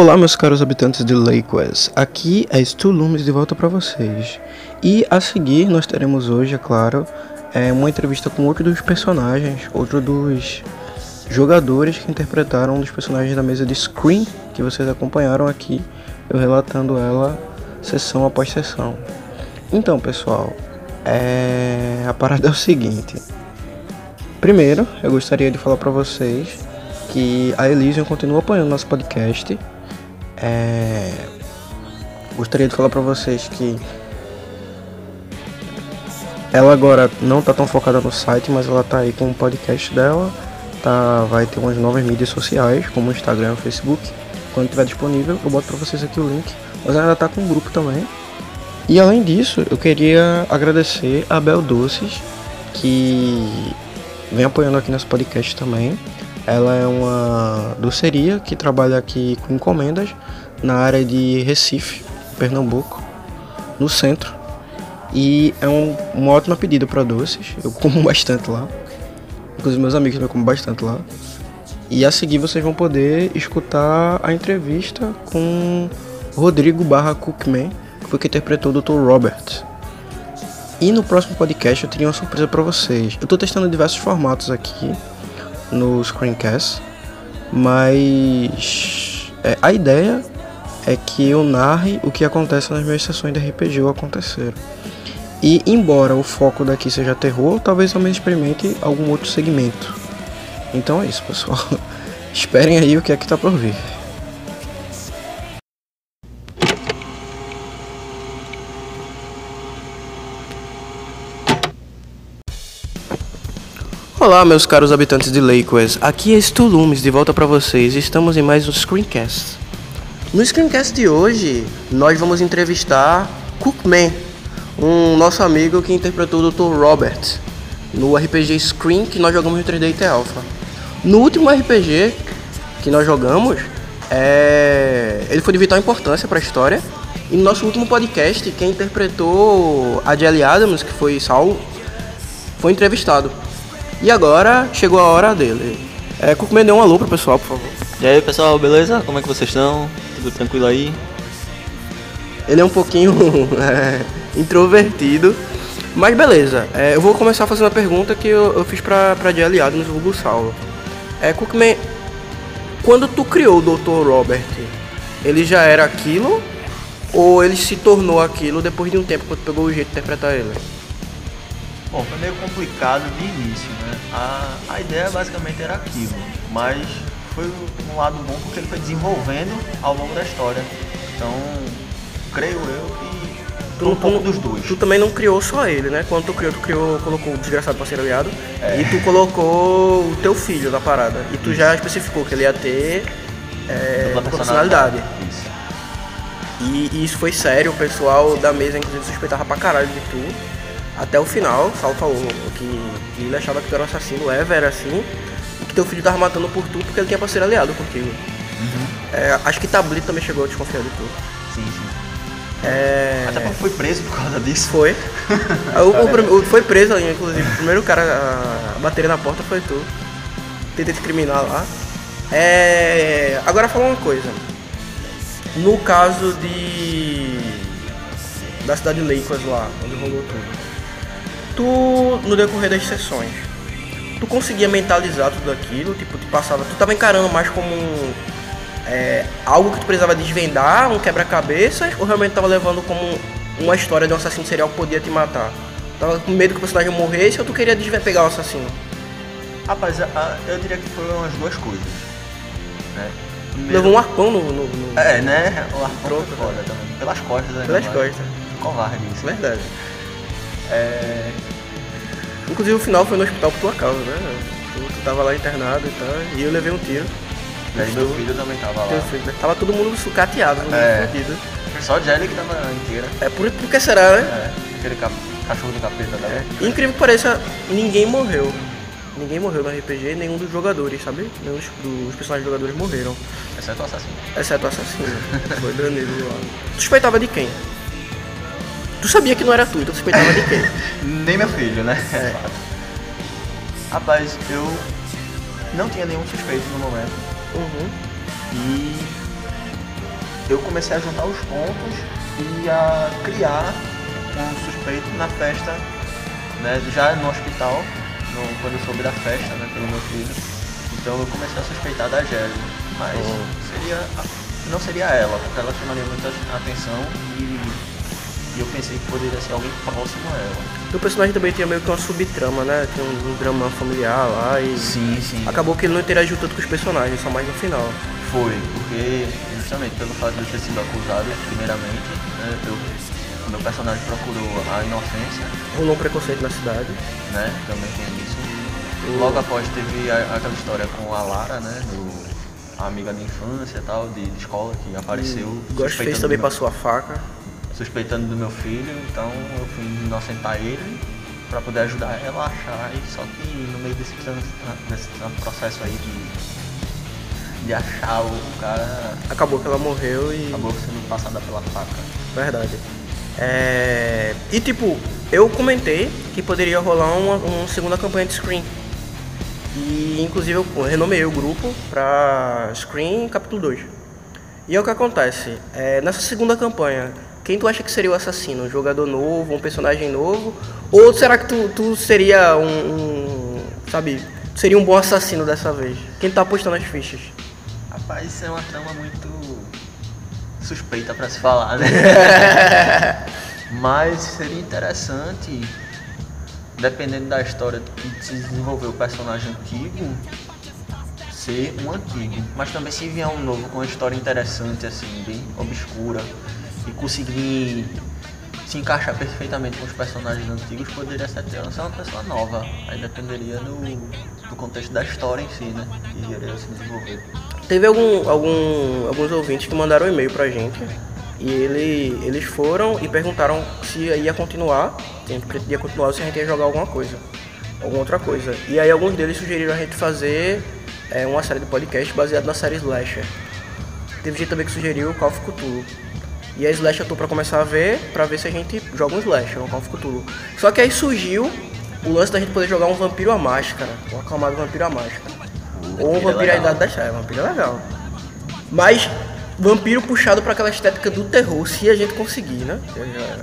Olá, meus caros habitantes de Lake West. Aqui é Stu Loomis de volta para vocês. E a seguir, nós teremos hoje, é claro, é uma entrevista com outro dos personagens, outro dos jogadores que interpretaram um dos personagens da mesa de Scream que vocês acompanharam aqui, eu relatando ela sessão após sessão. Então, pessoal, é... a parada é o seguinte. Primeiro, eu gostaria de falar para vocês que a Elysium continua apoiando nosso podcast é... Gostaria de falar para vocês que ela agora não tá tão focada no site, mas ela tá aí com o podcast dela. Tá, vai ter umas novas mídias sociais, como Instagram Facebook. Quando estiver disponível, eu boto para vocês aqui o link. Mas ela tá com um grupo também. E além disso, eu queria agradecer a Bel Doces, que vem apoiando aqui nesse podcast também. Ela é uma doceria que trabalha aqui com encomendas na área de Recife, Pernambuco, no centro. E é um, uma ótima pedida para doces. Eu como bastante lá. Inclusive meus amigos também comem bastante lá. E a seguir vocês vão poder escutar a entrevista com Rodrigo Barra Cookman, que foi quem interpretou o Dr. Robert. E no próximo podcast eu teria uma surpresa para vocês. Eu estou testando diversos formatos aqui no Screencast, mas é, a ideia é que eu narre o que acontece nas minhas sessões de RPG ou acontecer. E embora o foco daqui seja terror, talvez também experimente algum outro segmento. Então é isso, pessoal. Esperem aí o que é que tá por vir. Olá, meus caros habitantes de Lakewood. Aqui é Stu Loomis, de volta para vocês. Estamos em mais um Screencast. No Screencast de hoje, nós vamos entrevistar Cookman, um nosso amigo que interpretou o Dr. Robert no RPG Screen que nós jogamos no 3D IT Alpha. No último RPG que nós jogamos, é... ele foi de vital importância para a história. E no nosso último podcast, quem interpretou a Jelly Adams, que foi Saul, foi entrevistado. E agora chegou a hora dele. É, Cookman, dê um alô pro pessoal, por favor. E aí pessoal, beleza? Como é que vocês estão? Tudo tranquilo aí? Ele é um pouquinho é, introvertido. Mas beleza, é, eu vou começar fazendo a pergunta que eu, eu fiz pra, pra Jelly Adams, o Google Saulo. É, Cookman, quando tu criou o Dr. Robert, ele já era aquilo? Ou ele se tornou aquilo depois de um tempo quando pegou o jeito de interpretar ele? Bom, foi meio complicado de início, né? A, a ideia basicamente era aquilo, mas foi um lado bom porque ele foi desenvolvendo ao longo da história. Então, creio eu que Tu, um pouco dos dois. Tu também não criou só ele, né? Quando tu criou, tu criou, colocou o desgraçado pra ser aliado. É. E tu colocou o teu filho na parada. E tu já especificou que ele ia ter é, personalidade. Isso. E, e isso foi sério, o pessoal da mesa inclusive suspeitava pra caralho de tu. Até o final, o Saulo falou que, que ele achava que tu era um assassino, o Eva era assim, e que teu filho tava matando por tu porque ele tinha pra ser aliado contigo. Uhum. É, acho que Tabli também chegou a desconfiar de tu. Sim, sim. É, Até porque foi preso por causa disso. Foi. o, o o- foi preso, inclusive. O primeiro cara a bater na porta foi tu. Tentei te criminar lá. É, agora fala uma coisa. No caso de. Da cidade de Lakers lá, onde rolou tudo. Tu, no decorrer das sessões, tu conseguia mentalizar tudo aquilo? Tipo, tu passava. Tu tava encarando mais como um, é, algo que tu precisava desvendar, um quebra-cabeças, ou realmente tava levando como uma história de um assassino serial que podia te matar? Tava com medo que o personagem morresse ou tu queria pegar o assassino? Rapaz, a- a- eu diria que foram as duas coisas. Né? Primeiro- Levou um arpão no. no, no- É, né? O arpão Pronto, foi foda também. Pelas costas, né? Pelas costas. Covarde isso. Verdade. É... Inclusive o final foi no hospital por tua causa, né? Tu, tu tava lá internado e tal, e eu levei um tiro. E aí meu filho também tava lá. filho, né? Tava todo mundo sucateado, todo mundo É. fudido. Só a Jelly que tava inteira. É por, por que será, né? É, aquele ca- cachorro do capeta da É. Incrível que pareça, ninguém morreu. Ninguém morreu no RPG, nenhum dos jogadores, sabe? Nenhum dos, dos personagens jogadores morreram. Exceto o assassino. Exceto o assassino. Foi Danilo lá. Tu suspeitava de quem? Tu sabia que não era tu, então suspeitava de quem? Nem meu filho, né? É. Rapaz, eu não tinha nenhum suspeito no momento. Uhum. E eu comecei a juntar os pontos e a criar um suspeito na festa, né, já no hospital, no, quando eu soube da festa, né, pelo meu filho. Então eu comecei a suspeitar da Jéssica, mas oh. seria, não seria ela, porque ela chamaria muita atenção e, e eu pensei que poderia ser alguém próximo a ela. O personagem também tinha meio que uma subtrama, né? Tinha um, um drama familiar lá e. Sim, sim. Acabou que ele não interagiu tanto com os personagens, só mais no final. Foi, porque justamente pelo fato de eu ter sido acusado, primeiramente, né, eu, o meu personagem procurou a inocência. Rolou um preconceito na cidade. Né, também tem isso. O... Logo após teve a, aquela história com a Lara, né, do, a amiga da infância e tal, de, de escola, que apareceu. O Ghostface também passou a faca suspeitando do meu filho, então eu fui inocentar ele para poder ajudar ela a achar, e só que no meio desse, desse processo aí de, de achar o cara. Acabou que ela morreu e. Acabou sendo passada pela faca. Verdade. É... E tipo, eu comentei que poderia rolar uma, uma segunda campanha de Screen. E inclusive eu renomeei o grupo para Screen capítulo 2. E é o que acontece. É, nessa segunda campanha, quem tu acha que seria o assassino? Um jogador novo, um personagem novo? Ou será que tu, tu seria um, um, Sabe? Seria um bom assassino dessa vez? Quem tá apostando as fichas? Rapaz, isso é uma trama muito suspeita para se falar, né? Mas seria interessante, dependendo da história que se desenvolver o personagem antigo, ser um antigo. Mas também se vier um novo com uma história interessante, assim, bem obscura, e conseguir se encaixar perfeitamente com os personagens antigos, poderia ser até ser uma pessoa nova. Aí dependeria do, do contexto da história em si, né? Que iria se desenvolver. Teve algum, algum, alguns ouvintes que mandaram um e-mail pra gente. E ele, eles foram e perguntaram se ia continuar, se ia continuar se a gente ia jogar alguma coisa. Alguma outra coisa. E aí alguns deles sugeriram a gente fazer é, uma série de podcast baseada na série Slasher. Teve gente também que sugeriu Call of Cthulhu. E a Slash eu tô pra começar a ver, pra ver se a gente joga um Slash, um Call of Cthulhu. Só que aí surgiu o lance da gente poder jogar um Vampiro à Máscara, um aclamado Vampiro à Máscara. Ou um Vampiro à Idade das Trevas, Vampiro é legal. Mas vampiro puxado para aquela estética do terror, se a gente conseguir, né?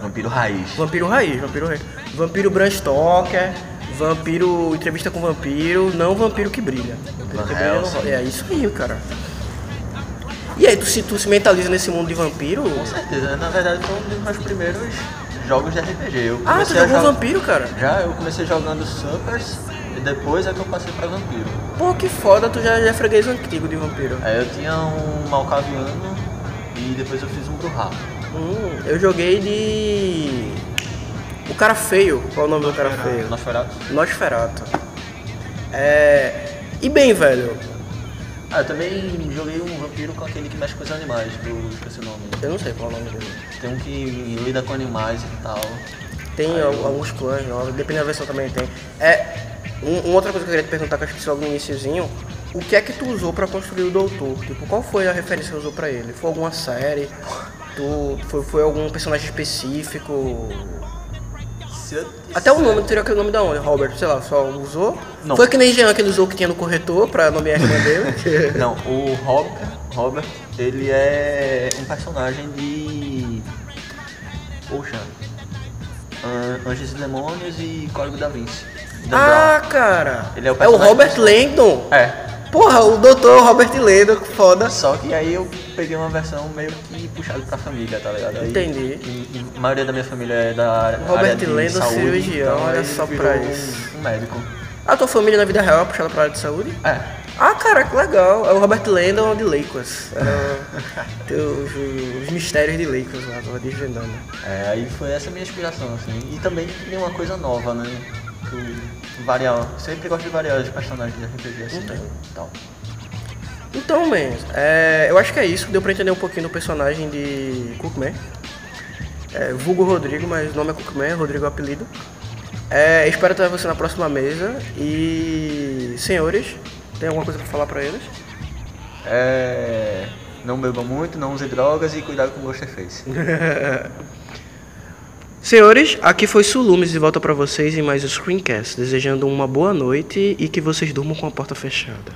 Vampiro raiz. Vampiro raiz, vampiro raiz. Vampiro Bram Stoker, vampiro entrevista com vampiro, não vampiro que brilha. Vampiro que brilha não... É isso aí, cara. E aí, tu se, tu se mentaliza nesse mundo de vampiro? Com certeza, na verdade foi um dos meus primeiros jogos de RPG. Eu ah, tu jogou vampiro, cara? Já, eu comecei jogando Suppers e depois é que eu passei pra vampiro. Pô, que foda, tu já, já é freguês antigo de vampiro. É, eu tinha um Malcaviano e depois eu fiz um Bruhá. Hum, eu joguei de. O cara feio. Qual é o nome do cara feio? Nosferato. Nosferato. É. E bem, velho, ah, eu também joguei um vampiro com aquele que mexe com os animais, eu esqueci o nome. Eu não sei qual é o nome dele. Tem um que lida com animais e tal. Tem Aí, alguns clãs novos, depende da versão também tem. É, um, uma outra coisa que eu queria te perguntar, que eu esqueci logo no iníciozinho, o que é que tu usou pra construir o Doutor? Tipo, qual foi a referência que você usou pra ele? Foi alguma série? Tu, foi, foi algum personagem específico? Até o nome, teria aquele nome da onde? Robert, sei lá, só usou? Não. Foi que nem Jean que ele usou que tinha no corretor pra nomear a irmã dele? Não, o Robert, Robert, ele é um personagem de. Poxa. Anjos e Demônios e Código da Vinci. ah, Brown. cara! Ele é o, é o Robert Langdon? É. Porra, o doutor Robert Lendo, foda. Só que aí eu peguei uma versão meio que puxada pra família, tá ligado? Aí, Entendi. E, a maioria da minha família é da Robert área de Lendo, saúde, cirurgião, então olha só pra isso. Um, um médico. A tua família na vida real é puxada pra área de saúde? É. Ah, cara, que legal. É o Robert Landon de Lakers. É os, os, mistérios de Lakers lá, tava desvendando. É, aí foi essa minha inspiração, assim. E também queria uma coisa nova, né? Variar. Sempre gosto de variar os personagens de RPG assim. Então. Tal. Então, man, é, eu acho que é isso. Deu pra entender um pouquinho do personagem de Cookman. É, vulgo Rodrigo, mas o nome é Cookman, Rodrigo é o apelido. É, espero ter você na próxima mesa. E, senhores, tem alguma coisa pra falar pra eles? É, não beba muito, não use drogas e cuidado com o Ghostface. Senhores, aqui foi Sulumes de volta para vocês em mais um Screencast, desejando uma boa noite e que vocês durmam com a porta fechada.